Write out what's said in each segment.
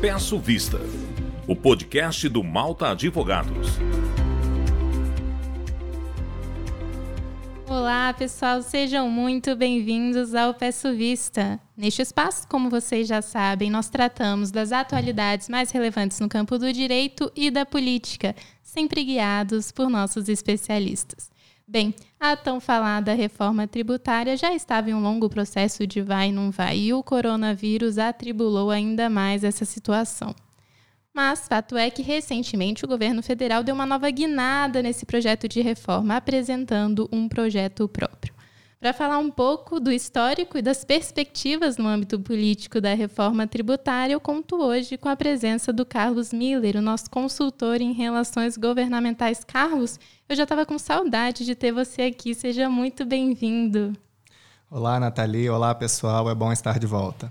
Peço Vista, o podcast do Malta Advogados. Olá, pessoal, sejam muito bem-vindos ao Peço Vista. Neste espaço, como vocês já sabem, nós tratamos das atualidades mais relevantes no campo do direito e da política, sempre guiados por nossos especialistas. Bem, a tão falada reforma tributária já estava em um longo processo de vai e não vai, e o coronavírus atribulou ainda mais essa situação. Mas fato é que recentemente o governo federal deu uma nova guinada nesse projeto de reforma, apresentando um projeto próprio. Para falar um pouco do histórico e das perspectivas no âmbito político da reforma tributária, eu conto hoje com a presença do Carlos Miller, o nosso consultor em relações governamentais. Carlos, eu já estava com saudade de ter você aqui, seja muito bem-vindo. Olá, Nathalie. Olá, pessoal. É bom estar de volta.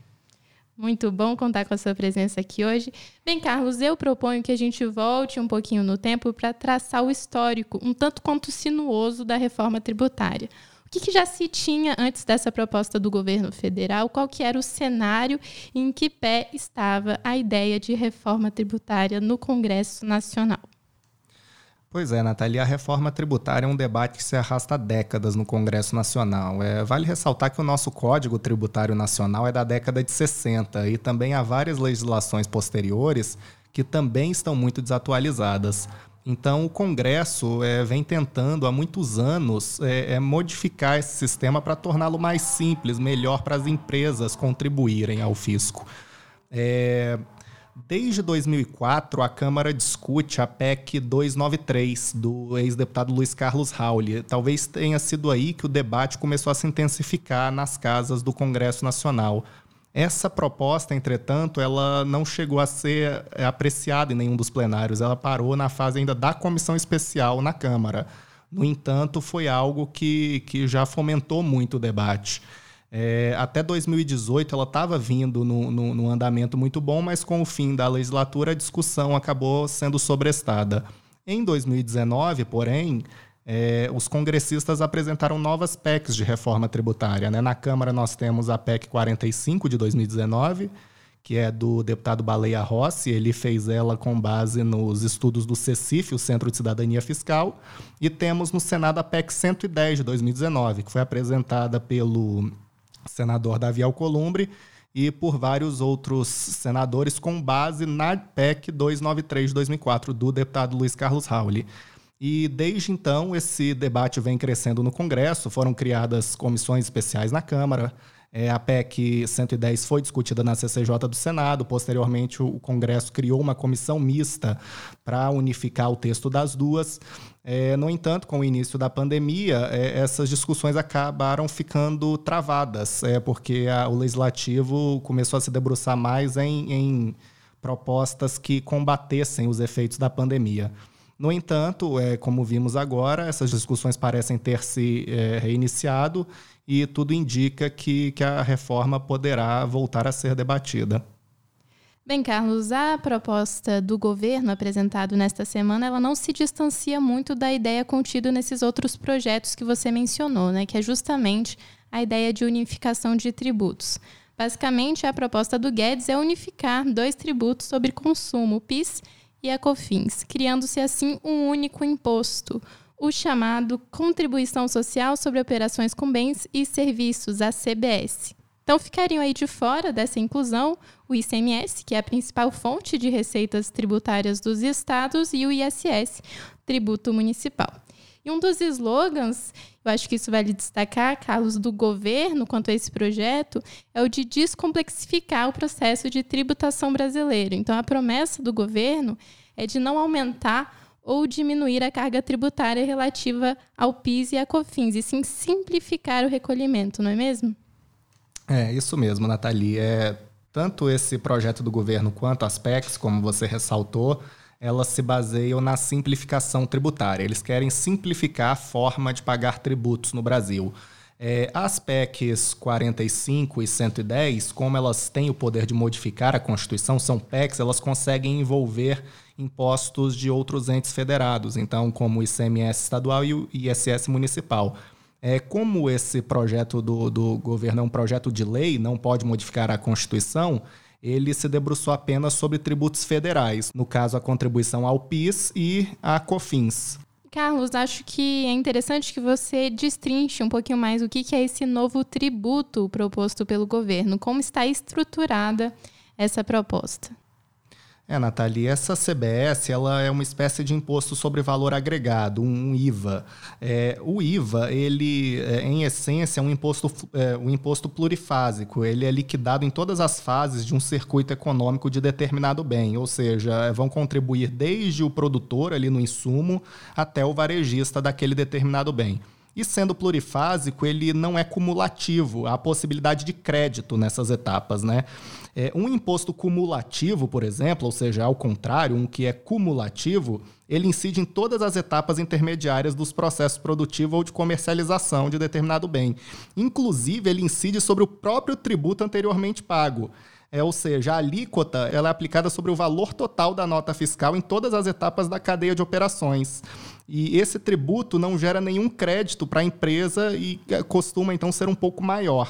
Muito bom contar com a sua presença aqui hoje. Bem, Carlos, eu proponho que a gente volte um pouquinho no tempo para traçar o histórico, um tanto quanto sinuoso, da reforma tributária. O que, que, já se tinha antes dessa proposta do governo federal? Qual que era o cenário em que pé estava a ideia de reforma tributária no Congresso Nacional? Pois é, Natalia, a reforma tributária é um debate que se arrasta há décadas no Congresso Nacional. É, vale ressaltar que o nosso Código Tributário Nacional é da década de 60 e também há várias legislações posteriores que também estão muito desatualizadas. Então, o Congresso é, vem tentando há muitos anos é, é modificar esse sistema para torná-lo mais simples, melhor para as empresas contribuírem ao fisco. É, desde 2004, a Câmara discute a PEC 293 do ex-deputado Luiz Carlos Rauli. Talvez tenha sido aí que o debate começou a se intensificar nas casas do Congresso Nacional. Essa proposta, entretanto, ela não chegou a ser é, apreciada em nenhum dos plenários. Ela parou na fase ainda da comissão especial na Câmara. No entanto, foi algo que, que já fomentou muito o debate. É, até 2018 ela estava vindo no, no, andamento muito bom, mas com o fim da legislatura a discussão acabou sendo sobrestada. Em 2019, porém, é, os congressistas apresentaram novas PECs de reforma tributária. Né? Na Câmara, nós temos a PEC 45 de 2019, que é do deputado Baleia Rossi. Ele fez ela com base nos estudos do CECIF, o Centro de Cidadania Fiscal. E temos no Senado a PEC 110 de 2019, que foi apresentada pelo senador Davi Alcolumbre e por vários outros senadores com base na PEC 293 de 2004 do deputado Luiz Carlos Rauli. E desde então esse debate vem crescendo no Congresso, foram criadas comissões especiais na Câmara. É, a PEC 110 foi discutida na CCJ do Senado. Posteriormente, o Congresso criou uma comissão mista para unificar o texto das duas. É, no entanto, com o início da pandemia, é, essas discussões acabaram ficando travadas, é, porque a, o legislativo começou a se debruçar mais em, em propostas que combatessem os efeitos da pandemia. No entanto, é, como vimos agora, essas discussões parecem ter se é, reiniciado e tudo indica que, que a reforma poderá voltar a ser debatida. Bem, Carlos, a proposta do governo apresentado nesta semana, ela não se distancia muito da ideia contida nesses outros projetos que você mencionou, né, que é justamente a ideia de unificação de tributos. Basicamente, a proposta do Guedes é unificar dois tributos sobre consumo, o PIS e a COFINS, criando-se assim um único imposto, o chamado Contribuição Social sobre Operações com Bens e Serviços, a CBS. Então ficariam aí de fora dessa inclusão o ICMS, que é a principal fonte de receitas tributárias dos estados, e o ISS, tributo municipal. E um dos slogans, eu acho que isso vale destacar, Carlos, do governo quanto a esse projeto, é o de descomplexificar o processo de tributação brasileiro. Então, a promessa do governo é de não aumentar ou diminuir a carga tributária relativa ao PIS e à COFINS, e sim simplificar o recolhimento, não é mesmo? É, isso mesmo, Nathalie. É, tanto esse projeto do governo quanto as PECs, como você ressaltou, elas se baseiam na simplificação tributária. Eles querem simplificar a forma de pagar tributos no Brasil. É, as PECs 45 e 110, como elas têm o poder de modificar a Constituição, são PECs, elas conseguem envolver impostos de outros entes federados, então, como o ICMS estadual e o ISS municipal. É, como esse projeto do, do governo é um projeto de lei, não pode modificar a Constituição, ele se debruçou apenas sobre tributos federais, no caso a contribuição ao PIS e à COFINS. Carlos, acho que é interessante que você destrinche um pouquinho mais o que é esse novo tributo proposto pelo governo, como está estruturada essa proposta. É, Nathalie, essa CBS ela é uma espécie de imposto sobre valor agregado, um IVA. É, o IVA, ele, é, em essência, é um imposto, é, um imposto plurifásico. Ele é liquidado em todas as fases de um circuito econômico de determinado bem, ou seja, é, vão contribuir desde o produtor ali no insumo até o varejista daquele determinado bem. E sendo plurifásico, ele não é cumulativo, há possibilidade de crédito nessas etapas, né? É, um imposto cumulativo, por exemplo, ou seja, ao contrário, um que é cumulativo, ele incide em todas as etapas intermediárias dos processos produtivos ou de comercialização de determinado bem. Inclusive, ele incide sobre o próprio tributo anteriormente pago. É, ou seja, a alíquota ela é aplicada sobre o valor total da nota fiscal em todas as etapas da cadeia de operações. E esse tributo não gera nenhum crédito para a empresa e é, costuma então ser um pouco maior.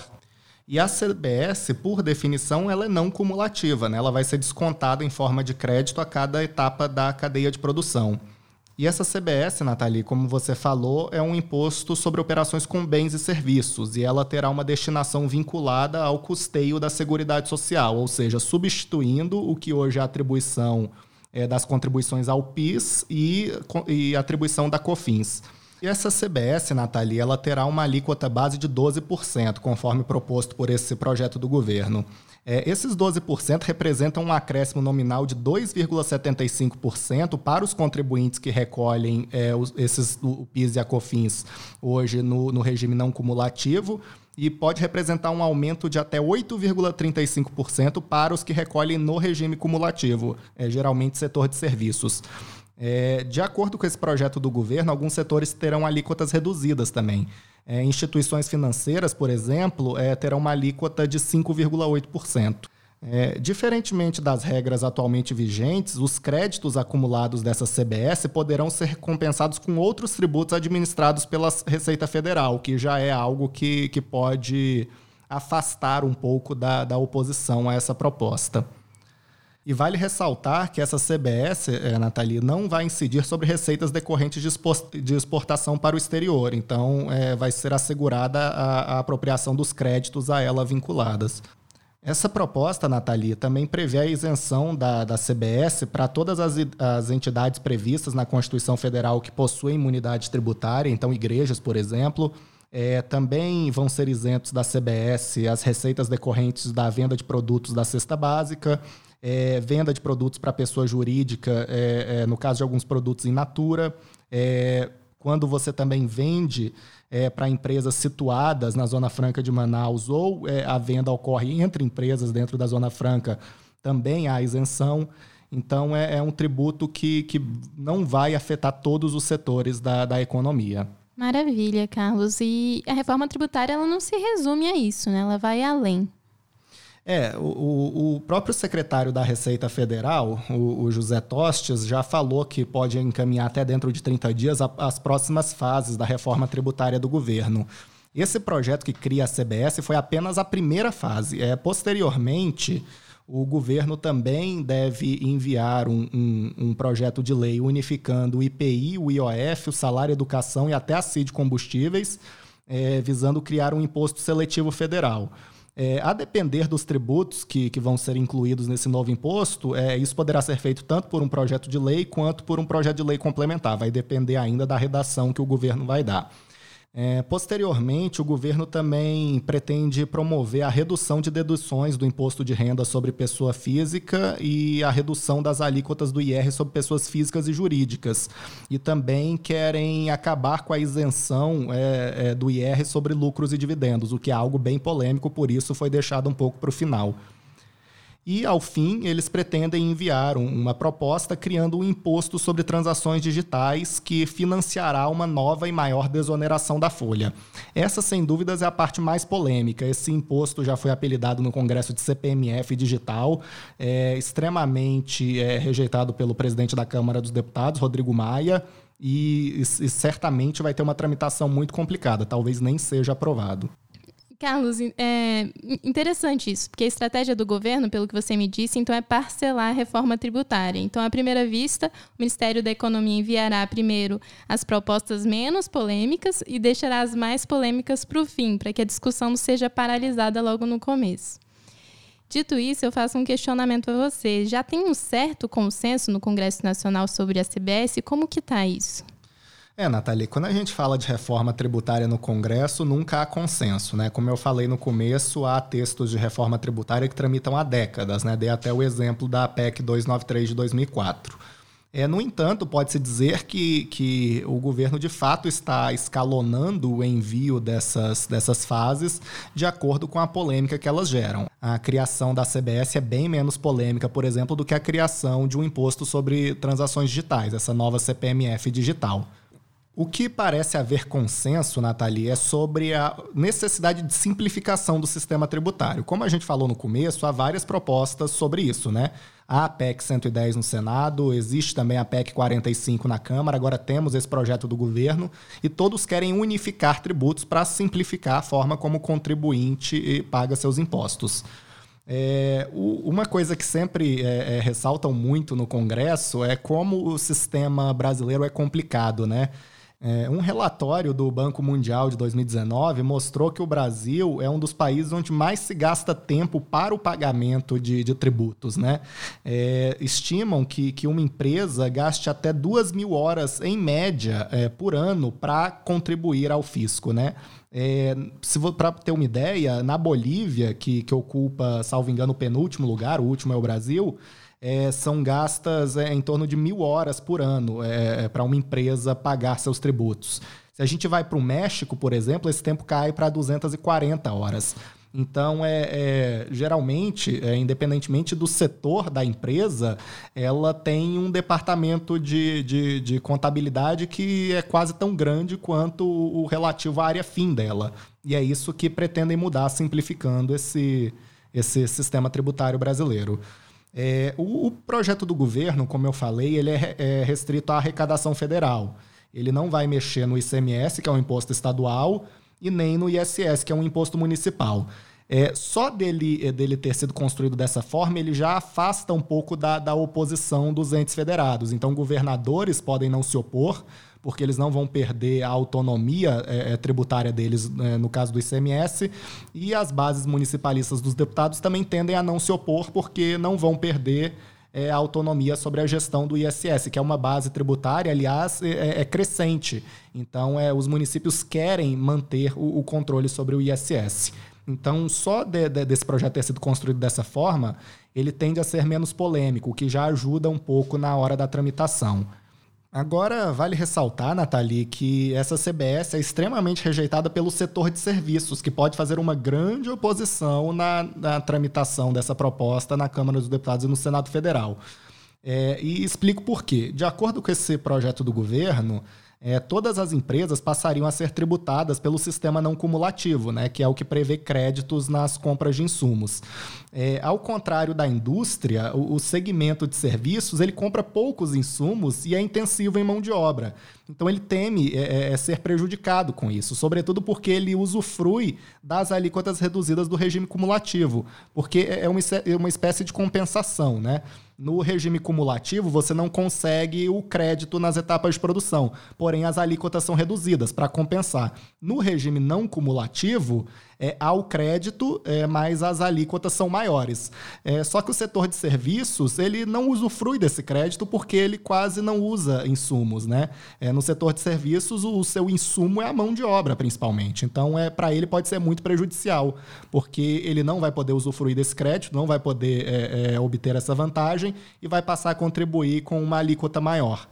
E a CBS, por definição, ela é não cumulativa, né? ela vai ser descontada em forma de crédito a cada etapa da cadeia de produção. E essa CBS, Nathalie, como você falou, é um imposto sobre operações com bens e serviços, e ela terá uma destinação vinculada ao custeio da Seguridade Social, ou seja, substituindo o que hoje é a atribuição é, das contribuições ao PIS e, e atribuição da COFINS. E essa CBS, Nathalie, ela terá uma alíquota base de 12%, conforme proposto por esse projeto do governo. É, esses 12% representam um acréscimo nominal de 2,75% para os contribuintes que recolhem é, os, esses, o PIS e a COFINS hoje no, no regime não cumulativo, e pode representar um aumento de até 8,35% para os que recolhem no regime cumulativo, é, geralmente setor de serviços. É, de acordo com esse projeto do governo, alguns setores terão alíquotas reduzidas também. É, instituições financeiras, por exemplo, é, terão uma alíquota de 5,8%. É, diferentemente das regras atualmente vigentes, os créditos acumulados dessa CBS poderão ser compensados com outros tributos administrados pela Receita Federal, que já é algo que, que pode afastar um pouco da, da oposição a essa proposta. E vale ressaltar que essa CBS, é, eh, Nathalie, não vai incidir sobre receitas decorrentes de exportação para o exterior. Então, é, vai ser assegurada a, a apropriação dos créditos a ela vinculadas. Essa proposta, Nathalie, também prevê a isenção da, da CBS para todas as, as, entidades previstas na Constituição Federal que possuem imunidade tributária, então igrejas, por exemplo. É, também vão ser isentos da CBS as receitas decorrentes da venda de produtos da cesta básica, é, venda de produtos para pessoa jurídica, é, é, no caso de alguns produtos in natura, é, quando você também vende é, para empresas situadas na Zona Franca de Manaus ou a venda ocorre entre empresas dentro da Zona Franca, também há isenção. Então, é, é um tributo que, que não vai afetar todos os setores da, da economia. Maravilha, Carlos. E a reforma tributária ela não se resume a isso, né? Ela vai além. É, o, o próprio secretário da Receita Federal, o, o, José Tostes, já falou que pode encaminhar até dentro de 30 dias a, as próximas fases da reforma tributária do governo. Esse projeto que cria a CBS foi apenas a primeira fase. É, posteriormente, o governo também deve enviar um, um, um, projeto de lei unificando o IPI, o IOF, o salário educação e até a CID combustíveis, é, visando criar um imposto seletivo federal. É, a depender dos tributos que, que vão ser incluídos nesse novo imposto, é, isso poderá ser feito tanto por um projeto de lei quanto por um projeto de lei complementar. Vai depender ainda da redação que o governo vai dar. É, posteriormente, o governo também pretende promover a redução de deduções do imposto de renda sobre pessoa física e a redução das alíquotas do IR sobre pessoas físicas e jurídicas. E também querem acabar com a isenção é, é, do IR sobre lucros e dividendos, o que é algo bem polêmico, por isso foi deixado um pouco para o final. E, ao fim, eles pretendem enviar uma proposta criando um imposto sobre transações digitais que financiará uma nova e maior desoneração da folha. Essa, sem dúvidas, é a parte mais polêmica. Esse imposto já foi apelidado no Congresso de CPMF digital, é extremamente é, rejeitado pelo presidente da Câmara dos Deputados, Rodrigo Maia. E, e certamente vai ter uma tramitação muito complicada, talvez nem seja aprovado. Carlos, é interessante isso, porque a estratégia do governo, pelo que você me disse, então é parcelar a reforma tributária. Então, à primeira vista, o Ministério da Economia enviará primeiro as propostas menos polêmicas e deixará as mais polêmicas para o fim, para que a discussão seja paralisada logo no começo. Dito isso, eu faço um questionamento a você. Já tem um certo consenso no Congresso Nacional sobre a CBS? Como que está isso? É, Nathalie, quando a gente fala de reforma tributária no Congresso, nunca há consenso, né? Como eu falei no começo, há textos de reforma tributária que tramitam há décadas, né? Dei até o exemplo da PEC 293 de 2004. É, no entanto, pode-se dizer que, que o governo de fato está escalonando o envio dessas, dessas fases de acordo com a polêmica que elas geram. A criação da CBS é bem menos polêmica, por exemplo, do que a criação de um imposto sobre transações digitais, essa nova CPMF digital. O que parece haver consenso, Nathalie, é sobre a necessidade de simplificação do sistema tributário. Como a gente falou no começo, há várias propostas sobre isso, né? Há a PEC 110 no Senado, existe também a PEC 45 na Câmara, agora temos esse projeto do governo e todos querem unificar tributos para simplificar a forma como o contribuinte paga seus impostos. É, uma coisa que sempre é, é, ressaltam muito no Congresso é como o sistema brasileiro é complicado, né? É, um relatório do Banco Mundial de 2019 mostrou que o Brasil é um dos países onde mais se gasta tempo para o pagamento de, de tributos. Né? É, estimam que, que uma empresa gaste até duas mil horas, em média, é, por ano para contribuir ao fisco. Né? É, para ter uma ideia, na Bolívia, que, que ocupa, salvo engano, o penúltimo lugar, o último é o Brasil, é, são gastas é, em torno de mil horas por ano é, é para uma empresa pagar seus tributos. Se a gente vai para o México, por exemplo, esse tempo cai para 240 horas. Então, é, é geralmente, é, independentemente do setor da empresa, ela tem um departamento de, de, de, contabilidade que é quase tão grande quanto o relativo à área fim dela. E é isso que pretendem mudar, simplificando esse, esse sistema tributário brasileiro. É, o, o, projeto do governo, como eu falei, ele é, é, restrito à arrecadação federal. Ele não vai mexer no ICMS, que é um imposto estadual, e nem no ISS, que é um imposto municipal. É, só dele, é, dele ter sido construído dessa forma, ele já afasta um pouco da, da oposição dos entes federados. Então, governadores podem não se opor, porque eles não vão perder a autonomia é, é, tributária deles, é, no caso do ICMS, e as bases municipalistas dos deputados também tendem a não se opor, porque não vão perder é, a autonomia sobre a gestão do ISS, que é uma base tributária, aliás, é, é, é crescente. Então, é, os municípios querem manter o, o controle sobre o ISS. Então, só de, de, desse projeto ter sido construído dessa forma, ele tende a ser menos polêmico, o que já ajuda um pouco na hora da tramitação. Agora, vale ressaltar, Nathalie, que essa CBS é extremamente rejeitada pelo setor de serviços, que pode fazer uma grande oposição na, na tramitação dessa proposta na Câmara dos Deputados e no Senado Federal. É, e explico por quê. De acordo com esse projeto do governo, é, todas as empresas passariam a ser tributadas pelo sistema não cumulativo, né, que é o que prevê créditos nas compras de insumos. É, ao contrário da indústria, o, o, segmento de serviços ele compra poucos insumos e é intensivo em mão de obra. Então ele teme é, é, é ser prejudicado com isso, sobretudo porque ele usufrui das alíquotas reduzidas do regime cumulativo, porque é, é uma, é uma espécie de compensação, né? No regime cumulativo, você não consegue o crédito nas etapas de produção, porém as alíquotas são reduzidas para compensar. No regime não cumulativo, é, ao crédito, é, mas as alíquotas são maiores. É, só que o setor de serviços ele não usufrui desse crédito porque ele quase não usa insumos. Né? É, no setor de serviços, o, o, seu insumo é a mão de obra, principalmente. Então, é, para ele pode ser muito prejudicial, porque ele não vai poder usufruir desse crédito, não vai poder é, é, obter essa vantagem e vai passar a contribuir com uma alíquota maior.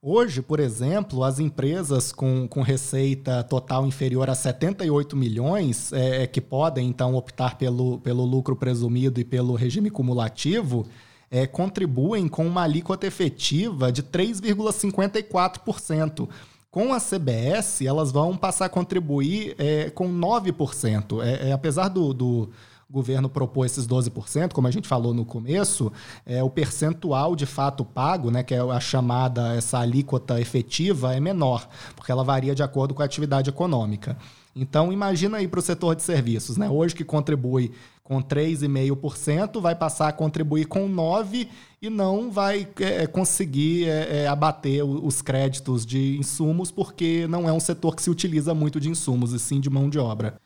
Hoje, por exemplo, as empresas com, com receita total inferior a 78 milhões, é, é, que podem então optar pelo, pelo lucro presumido e pelo regime cumulativo, é, contribuem com uma alíquota efetiva de 3,54%. Com a CBS, elas vão passar a contribuir é, com 9%. É, é, apesar do, do o governo propôs esses 12%, como a gente falou no começo, é, o percentual de fato pago, né, que é a chamada essa alíquota efetiva, é menor, porque ela varia de acordo com a atividade econômica. Então, imagina aí para o setor de serviços, né? Hoje que contribui com 3,5%, vai passar a contribuir com 9% e não vai é, conseguir é, é, abater os créditos de insumos, porque não é um setor que se utiliza muito de insumos, e sim de mão de obra.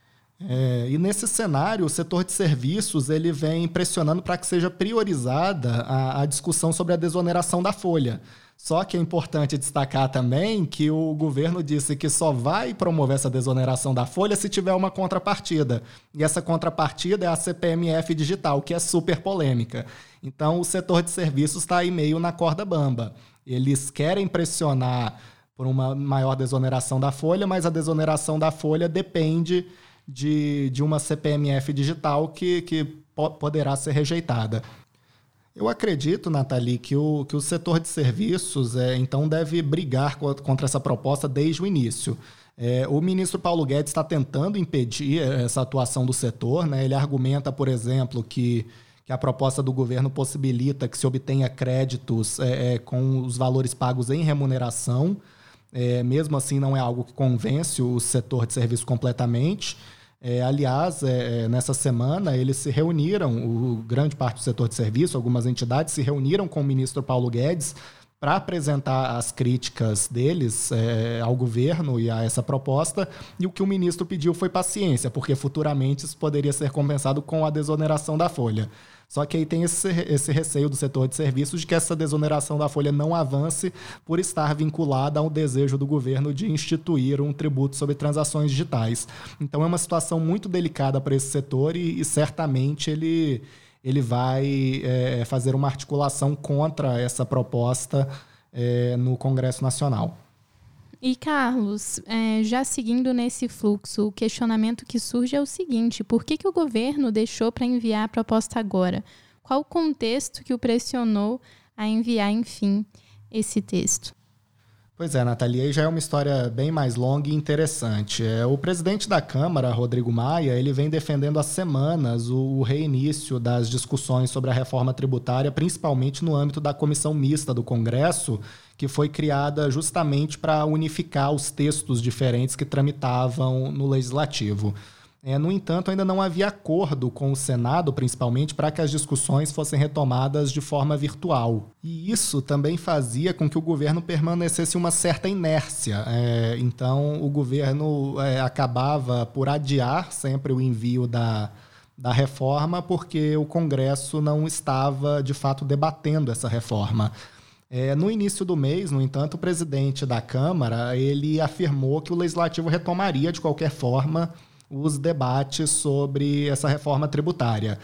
É, e nesse cenário, o setor de serviços ele vem pressionando para que seja priorizada a, a, discussão sobre a desoneração da folha. Só que é importante destacar também que o governo disse que só vai promover essa desoneração da folha se tiver uma contrapartida. E essa contrapartida é a CPMF digital, que é super polêmica. Então o setor de serviços está aí meio na corda bamba. Eles querem pressionar por uma maior desoneração da folha, mas a desoneração da folha depende de, de uma CPMF digital que, que po poderá ser rejeitada. Eu acredito, Nathalie, que o, que o setor de serviços é, então deve brigar contra essa proposta desde o início. É, o ministro Paulo Guedes está tentando impedir essa atuação do setor. Né? Ele argumenta, por exemplo, que, que a proposta do governo possibilita que se obtenha créditos é, é, com os valores pagos em remuneração. É, mesmo assim, não é algo que convence o setor de serviços completamente. É, aliás, é, é, nessa semana eles se reuniram, o grande parte do setor de serviço, algumas entidades se reuniram com o ministro Paulo Guedes para apresentar as críticas deles é, ao governo e a essa proposta. E o que o ministro pediu foi paciência, porque futuramente isso poderia ser compensado com a desoneração da folha. Só que aí tem esse, esse receio do setor de serviços de que essa desoneração da folha não avance por estar vinculada ao desejo do governo de instituir um tributo sobre transações digitais. Então é uma situação muito delicada para esse setor e, e certamente ele, ele vai é, fazer uma articulação contra essa proposta é, no Congresso Nacional. E, Carlos, é, já seguindo nesse fluxo, o questionamento que surge é o seguinte: por que, que o governo deixou para enviar a proposta agora? Qual o contexto que o pressionou a enviar, enfim, esse texto? Pois é, Nathalie, aí já é uma história bem mais longa e interessante. É, o presidente da Câmara, Rodrigo Maia, ele vem defendendo há semanas o reinício das discussões sobre a reforma tributária, principalmente no âmbito da comissão mista do Congresso, que foi criada justamente para unificar os textos diferentes que tramitavam no legislativo. É, no entanto, ainda não havia acordo com o Senado, principalmente, para que as discussões fossem retomadas de forma virtual. E isso também fazia com que o governo permanecesse uma certa inércia. É, então, o governo é, acabava por adiar sempre o envio da, da reforma, porque o Congresso não estava, de fato, debatendo essa reforma. É, no início do mês, no entanto, o presidente da Câmara ele afirmou que o legislativo retomaria de qualquer forma os debates sobre essa reforma tributária.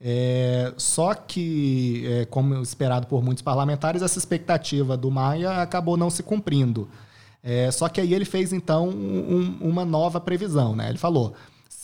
É, só que, é, como esperado por muitos parlamentares, essa expectativa do Maia acabou não se cumprindo. É, só que aí ele fez então um, uma nova previsão. Né? Ele falou: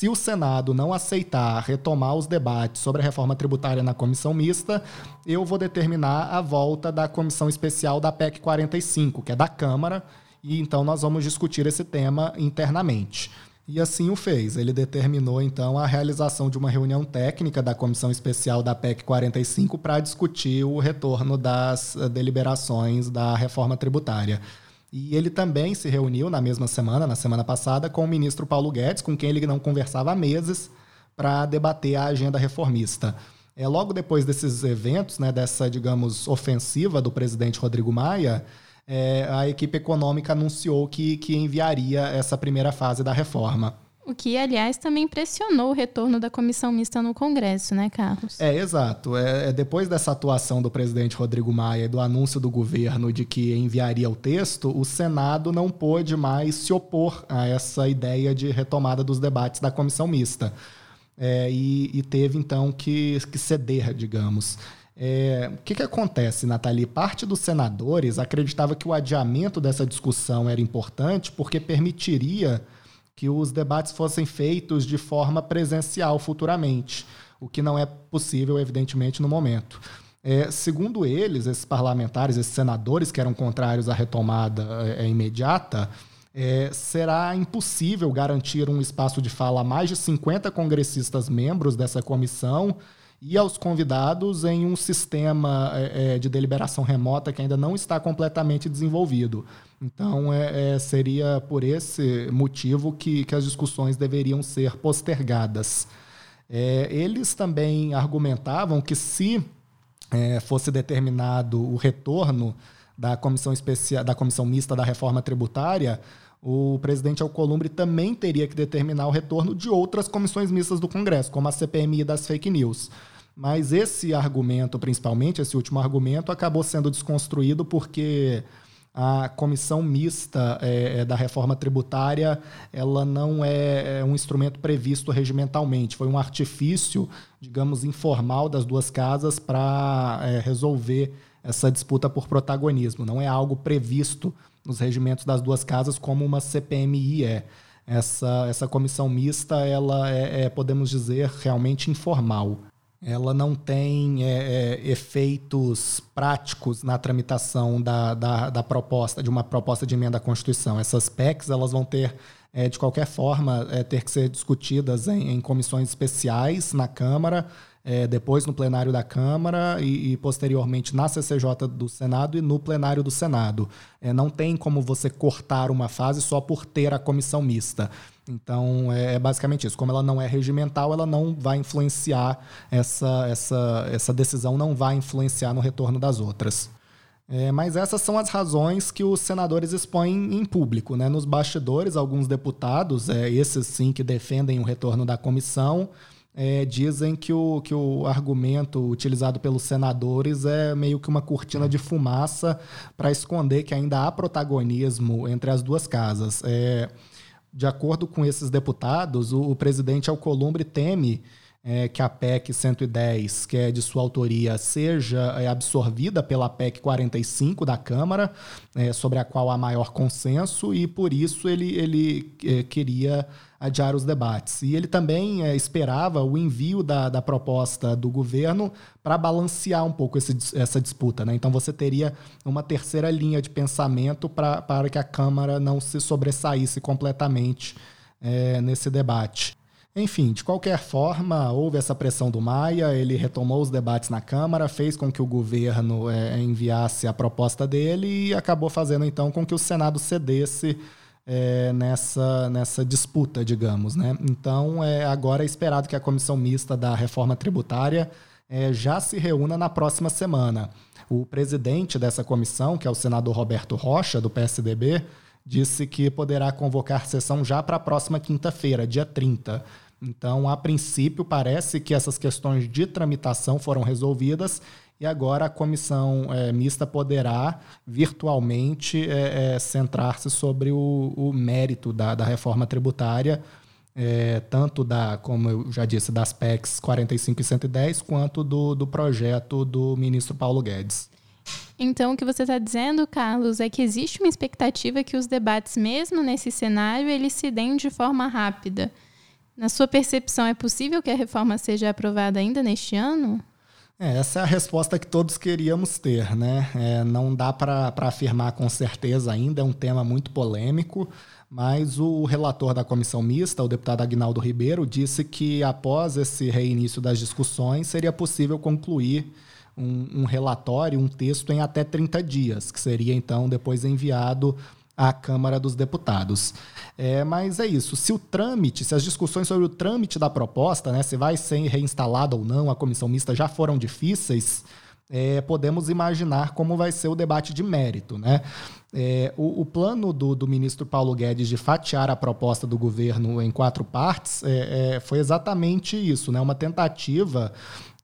se o Senado não aceitar retomar os debates sobre a reforma tributária na comissão mista, eu vou determinar a volta da comissão especial da PEC 45, que é da Câmara, e então nós vamos discutir esse tema internamente. E assim o fez. Ele determinou, então, a realização de uma reunião técnica da Comissão Especial da PEC 45 para discutir o retorno das eh, deliberações da reforma tributária. E ele também se reuniu na mesma semana, na semana passada, com o ministro Paulo Guedes, com quem ele não conversava há meses, para debater a agenda reformista. É, logo depois desses eventos, né, dessa, digamos, ofensiva do presidente Rodrigo Maia, é, a equipe econômica anunciou que, que enviaria essa primeira fase da reforma. O que, aliás, também pressionou o retorno da comissão mista no Congresso, né, Carlos? É, exato. É, é, depois dessa atuação do presidente Rodrigo Maia e do anúncio do governo de que enviaria o texto, o Senado não pôde mais se opor a essa ideia de retomada dos debates da comissão mista. É, e, e, teve, então, que, que ceder, digamos. É, o que, que acontece, Nathalie? Parte dos senadores acreditava que o adiamento dessa discussão era importante porque permitiria que os debates fossem feitos de forma presencial futuramente, o que não é possível, evidentemente, no momento. É, segundo eles, esses parlamentares, esses senadores que eram contrários à retomada é, imediata, é, será impossível garantir um espaço de fala a mais de 50 congressistas membros dessa comissão e aos convidados em um sistema é, de deliberação remota que ainda não está completamente desenvolvido. Então, é, é, seria por esse motivo que, que as discussões deveriam ser postergadas. É, eles também argumentavam que se é, fosse determinado o retorno da comissão especial, da comissão mista da reforma tributária, o presidente Alcolumbre também teria que determinar o retorno de outras comissões mistas do Congresso, como a CPMI das fake news. Mas esse argumento, principalmente, esse último argumento, acabou sendo desconstruído porque a comissão mista é, é, da reforma tributária ela não é, é, um instrumento previsto regimentalmente, foi um artifício, digamos, informal das duas casas para é, resolver essa disputa por protagonismo. Não é algo previsto nos regimentos das duas casas como uma CPMI é. Essa, essa comissão mista, ela é, é podemos dizer, realmente informal ela não tem é, é, efeitos práticos na tramitação da, da, da, proposta, de uma proposta de emenda à Constituição. Essas PECs elas vão ter, é, de qualquer forma, é, ter que ser discutidas em, em comissões especiais na Câmara, é, depois no plenário da Câmara e, e, posteriormente na CCJ do Senado e no plenário do Senado. É, não tem como você cortar uma fase só por ter a comissão mista. Então, é, é basicamente isso. Como ela não é regimental, ela não vai influenciar, essa, essa, essa decisão não vai influenciar no retorno das outras. É, mas essas são as razões que os senadores expõem em público. Né? Nos bastidores, alguns deputados, é, esses sim que defendem o retorno da comissão, é, dizem que o, que o argumento utilizado pelos senadores é meio que uma cortina de fumaça para esconder que ainda há protagonismo entre as duas casas. É, de acordo com esses deputados, o, o presidente Alcolumbre teme é, que a PEC 110, que é de sua autoria, seja é, absorvida pela PEC 45 da Câmara, é, sobre a qual há maior consenso, e por isso ele, ele é, queria adiar os debates. E ele também é, esperava o envio da, da proposta do governo para balancear um pouco esse, essa disputa. Né? Então você teria uma terceira linha de pensamento para que a Câmara não se sobressaísse completamente é, nesse debate. Enfim, de qualquer forma, houve essa pressão do Maia, ele retomou os debates na Câmara, fez com que o governo é, enviasse a proposta dele e acabou fazendo então com que o Senado cedesse é, nessa, nessa disputa, digamos. Né? Então, é, agora é esperado que a comissão mista da reforma tributária é, já se reúna na próxima semana. O presidente dessa comissão, que é o senador Roberto Rocha, do PSDB, disse que poderá convocar sessão já para a próxima quinta-feira, dia 30. Então, a princípio, parece que essas questões de tramitação foram resolvidas e agora a comissão é, mista poderá virtualmente é, é, centrar-se sobre o, o mérito da, da, reforma tributária, é, tanto da, como eu já disse, das PECs 45 e 110, quanto do, do projeto do ministro Paulo Guedes. Então, o que você está dizendo, Carlos, é que existe uma expectativa que os debates, mesmo nesse cenário, eles se deem de forma rápida. Na sua percepção, é possível que a reforma seja aprovada ainda neste ano? É, essa é a resposta que todos queríamos ter, né? É, não dá para afirmar com certeza ainda, é um tema muito polêmico, mas o relator da comissão mista, o deputado Agnaldo Ribeiro, disse que após esse reinício das discussões seria possível concluir um, um relatório, um texto em até 30 dias, que seria então depois enviado à Câmara dos Deputados. É, mas é isso. Se o trâmite, se as discussões sobre o trâmite da proposta, né, se vai ser reinstalada ou não a comissão mista já foram difíceis, é, podemos imaginar como vai ser o debate de mérito. Né? É, o, o, plano do, do, ministro Paulo Guedes de fatiar a proposta do governo em quatro partes é, é foi exatamente isso, né? uma tentativa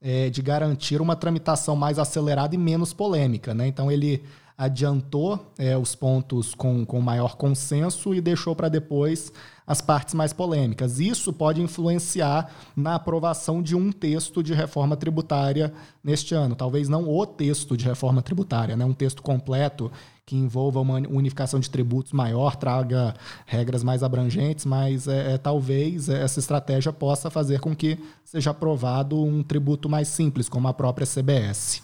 é, de garantir uma tramitação mais acelerada e menos polêmica. Né? Então, ele adiantou é, os pontos com, com maior consenso e deixou para depois as partes mais polêmicas. Isso pode influenciar na aprovação de um texto de reforma tributária neste ano. Talvez não o texto de reforma tributária, né? um texto completo que envolva uma unificação de tributos maior, traga regras mais abrangentes, mas é, é, talvez essa estratégia possa fazer com que seja aprovado um tributo mais simples, como a própria CBS.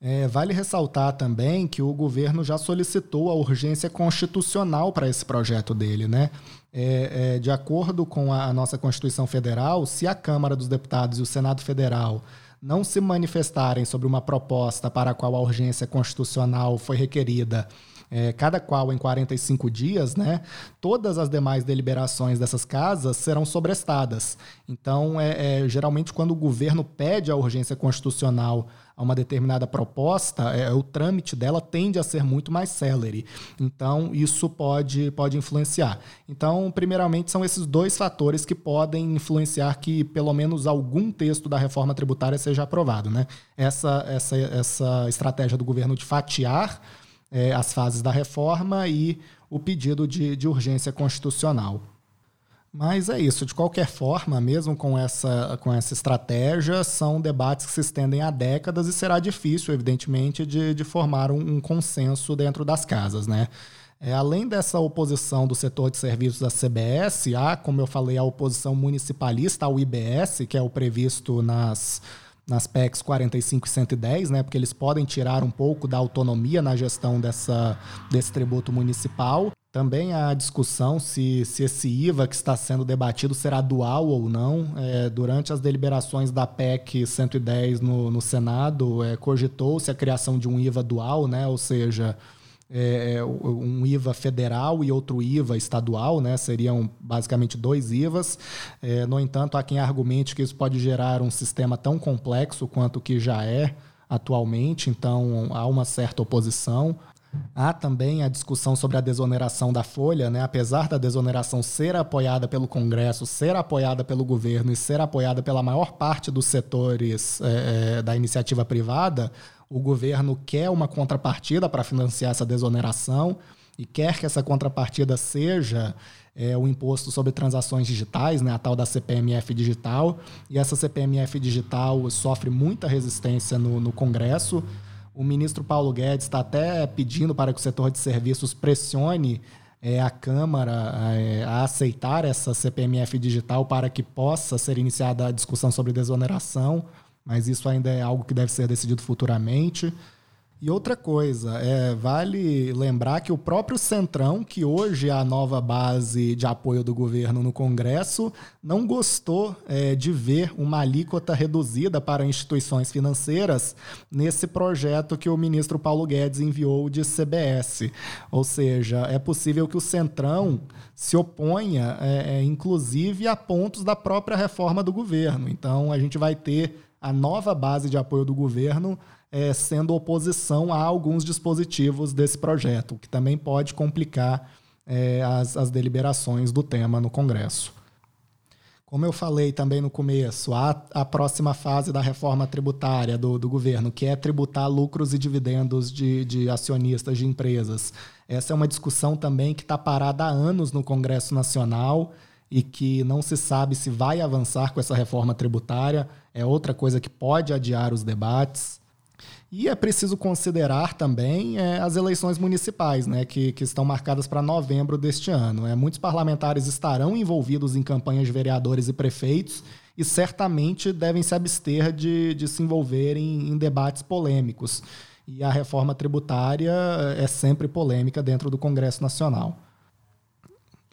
É, vale ressaltar também que o governo já solicitou a urgência constitucional para esse projeto dele. Né? É, é, de acordo com a, nossa Constituição Federal, se a Câmara dos Deputados e o Senado Federal não se manifestarem sobre uma proposta para a qual a urgência constitucional foi requerida é, cada qual em 45 dias, né, todas as demais deliberações dessas casas serão sobrestadas. Então, é, é, geralmente, quando o governo pede a urgência constitucional a uma determinada proposta, é, o trâmite dela tende a ser muito mais célere. Então, isso pode, pode influenciar. Então, primeiramente, são esses dois fatores que podem influenciar que pelo menos algum texto da reforma tributária seja aprovado. Né? Essa, essa, essa estratégia do governo de fatiar é, as fases da reforma e o pedido de, de urgência constitucional. Mas é isso, de qualquer forma, mesmo com essa, com essa estratégia, são debates que se estendem há décadas e será difícil, evidentemente, de, de formar um, um consenso dentro das casas. Né? É, além dessa oposição do setor de serviços da CBS, há, como eu falei, a oposição municipalista ao IBS, que é o previsto nas nas PECs 45 e 110, né, porque eles podem tirar um pouco da autonomia na gestão dessa, desse tributo municipal. Também há discussão se, se esse IVA que está sendo debatido será dual ou não. É, durante as deliberações da PEC 110 no, no Senado, é, cogitou-se a criação de um IVA dual, né, ou seja, é, é, um IVA federal e outro IVA estadual, né? seriam basicamente dois IVAs. É, no entanto, há quem argumente que isso pode gerar um sistema tão complexo quanto o que já é atualmente, então há uma certa oposição. Há também a discussão sobre a desoneração da folha, né? apesar da desoneração ser apoiada pelo Congresso, ser apoiada pelo governo e ser apoiada pela maior parte dos setores é, é da iniciativa privada, o governo quer uma contrapartida para financiar essa desoneração e quer que essa contrapartida seja é, o imposto sobre transações digitais, né, a tal da CPMF digital. E essa CPMF digital sofre muita resistência no, no Congresso. O ministro Paulo Guedes está até pedindo para que o setor de serviços pressione é, a Câmara é, a aceitar essa CPMF digital para que possa ser iniciada a discussão sobre desoneração mas isso ainda é algo que deve ser decidido futuramente. E outra coisa, é, vale lembrar que o próprio Centrão, que hoje é a nova base de apoio do governo no Congresso, não gostou é, de ver uma alíquota reduzida para instituições financeiras nesse projeto que o ministro Paulo Guedes enviou de CBS. Ou seja, é possível que o Centrão se oponha, é, é inclusive, a pontos da própria reforma do governo. Então, a gente vai ter a nova base de apoio do governo é, sendo oposição a alguns dispositivos desse projeto, o que também pode complicar é, as, as deliberações do tema no Congresso. Como eu falei também no começo, a, próxima fase da reforma tributária do, do governo, que é tributar lucros e dividendos de, de acionistas de empresas. Essa é uma discussão também que está parada há anos no Congresso Nacional e que não se sabe se vai avançar com essa reforma tributária. É outra coisa que pode adiar os debates. E é preciso considerar também é, as eleições municipais, né, que, que estão marcadas para novembro deste ano. É, muitos parlamentares estarão envolvidos em campanhas de vereadores e prefeitos e certamente devem se abster de, de se envolverem em debates polêmicos. E a reforma tributária é sempre polêmica dentro do Congresso Nacional.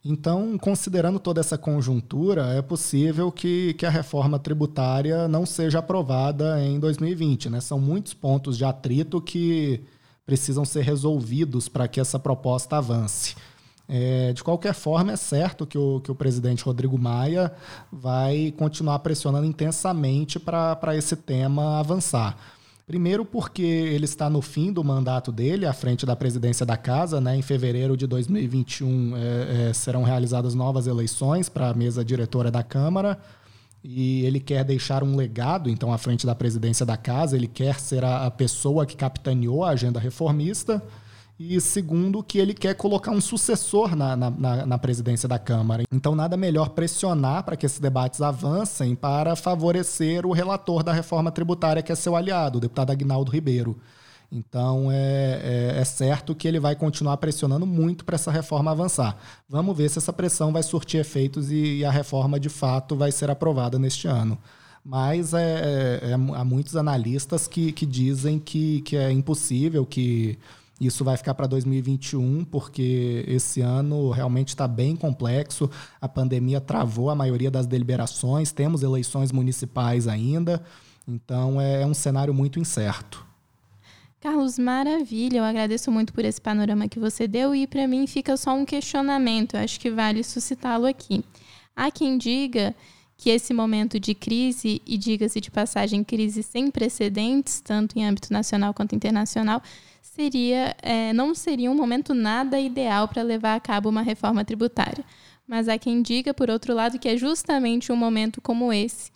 Então, considerando toda essa conjuntura, é possível que, que a reforma tributária não seja aprovada em 2020. Né? São muitos pontos de atrito que precisam ser resolvidos para que essa proposta avance. É, de qualquer forma, é certo que o, que o presidente Rodrigo Maia vai continuar pressionando intensamente para esse tema avançar. Primeiro, porque ele está no fim do mandato dele, à frente da presidência da casa. Né? Em fevereiro de 2021 é, é, serão realizadas novas eleições para a mesa diretora da Câmara. E ele quer deixar um legado, então, à frente da presidência da casa. Ele quer ser a, a pessoa que capitaneou a agenda reformista e segundo, que ele quer colocar um sucessor na, na, na, presidência da Câmara. Então, nada melhor pressionar para que esses debates avancem para favorecer o relator da reforma tributária, que é seu aliado, o deputado Agnaldo Ribeiro. Então, é, é, é certo que ele vai continuar pressionando muito para essa reforma avançar. Vamos ver se essa pressão vai surtir efeitos e, e a reforma, de fato, vai ser aprovada neste ano mas é, é, é, há muitos analistas que, que dizem que, que é impossível que isso vai ficar para 2021, porque esse ano realmente está bem complexo. A pandemia travou a maioria das deliberações, temos eleições municipais ainda. Então é um cenário muito incerto. Carlos, maravilha. Eu agradeço muito por esse panorama que você deu e para mim fica só um questionamento. Eu acho que vale suscitá-lo aqui. Há quem diga que esse momento de crise, e diga-se de passagem, crise sem precedentes, tanto em âmbito nacional quanto internacional, seria, é, não seria um momento nada ideal para levar a cabo uma reforma tributária. Mas há quem diga, por outro lado, que é justamente um momento como esse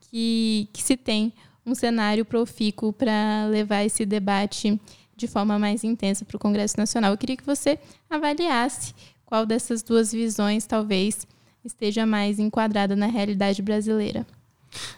que, que se tem um cenário profícuo para levar esse debate de forma mais intensa para o Congresso Nacional. Eu queria que você avaliasse qual dessas duas visões talvez esteja mais enquadrada na realidade brasileira.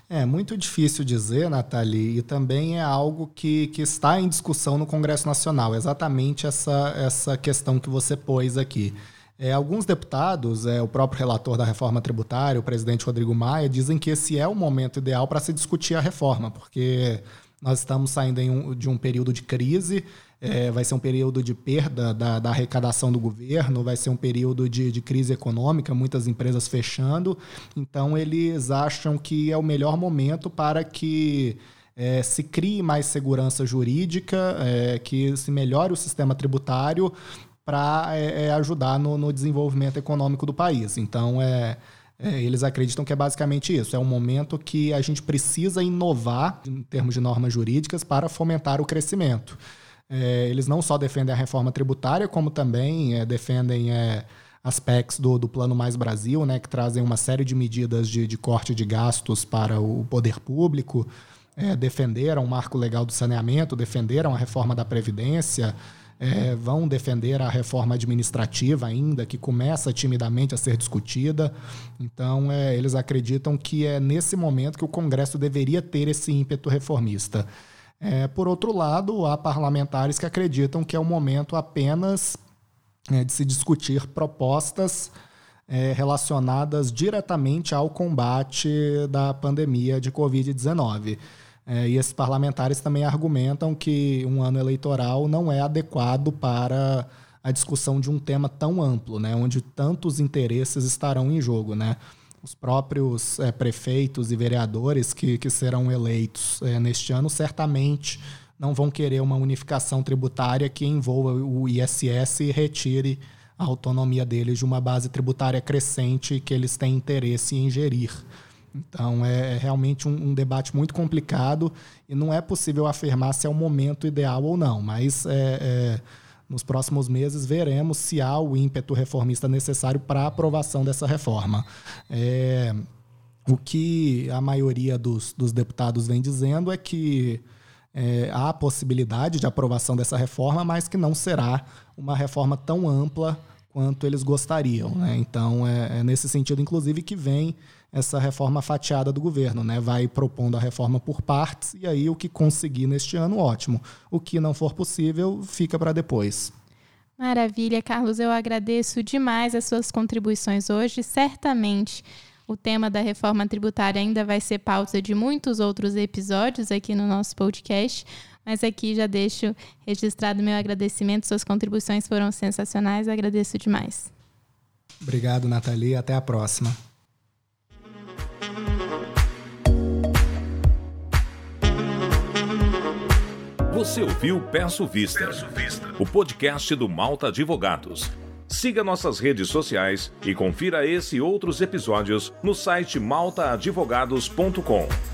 É muito difícil dizer, Nathalie, e também é algo que, que está em discussão no Congresso Nacional, exatamente essa, essa questão que você pôs aqui. É, alguns deputados, é, o próprio relator da reforma tributária, o presidente Rodrigo Maia, dizem que esse é o momento ideal para se discutir a reforma, porque nós estamos saindo um, de um período de crise, é, vai ser um período de perda da, da, arrecadação do governo, vai ser um período de, de, crise econômica, muitas empresas fechando. Então, eles acham que é o melhor momento para que é, se crie mais segurança jurídica, é, que se melhore o sistema tributário para é, é, ajudar no, no, desenvolvimento econômico do país. Então, é, é, eles acreditam que é basicamente isso. É um momento que a gente precisa inovar em termos de normas jurídicas para fomentar o crescimento. É, eles não só defendem a reforma tributária, como também é, defendem aspectos do, do Plano Mais Brasil, né, que trazem uma série de medidas de, de corte de gastos para o poder público. defenderam o marco legal do saneamento, defenderam a reforma da Previdência é, vão defender a reforma administrativa ainda, que começa timidamente a ser discutida. Então, é, eles acreditam que é nesse momento que o Congresso deveria ter esse ímpeto reformista. É, por outro lado, há parlamentares que acreditam que é o momento apenas é, de se discutir propostas é, relacionadas diretamente ao combate da pandemia de Covid-19. É, e esses parlamentares também argumentam que um ano eleitoral não é adequado para a discussão de um tema tão amplo, né, onde tantos interesses estarão em jogo. Né? Os próprios é, prefeitos e vereadores que, que serão eleitos é, neste ano certamente não vão querer uma unificação tributária que envolva o ISS e retire a autonomia deles de uma base tributária crescente que eles têm interesse em gerir. Então é, é realmente um, um, debate muito complicado e não é possível afirmar se é o momento ideal ou não, mas é, é, nos próximos meses veremos se há o ímpeto reformista necessário para a aprovação dessa reforma. É, o que a maioria dos, dos deputados vem dizendo é que é, há a possibilidade de aprovação dessa reforma, mas que não será uma reforma tão ampla quanto eles gostariam. Né? Então, é, é, nesse sentido, inclusive, que vem essa reforma fatiada do governo, né? Vai propondo a reforma por partes e aí o que conseguir neste ano, ótimo. O que não for possível, fica para depois. Maravilha, Carlos. Eu agradeço demais as suas contribuições hoje. Certamente o tema da reforma tributária ainda vai ser pauta de muitos outros episódios aqui no nosso podcast. Mas aqui já deixo registrado meu agradecimento. Suas contribuições foram sensacionais. agradeço demais. Obrigado, Nathalie. Até a próxima. Você ouviu Peço Vista, Peço Vista, o podcast do Malta Advogados. Siga nossas redes sociais e confira esse e outros episódios no site maltaadvogados.com.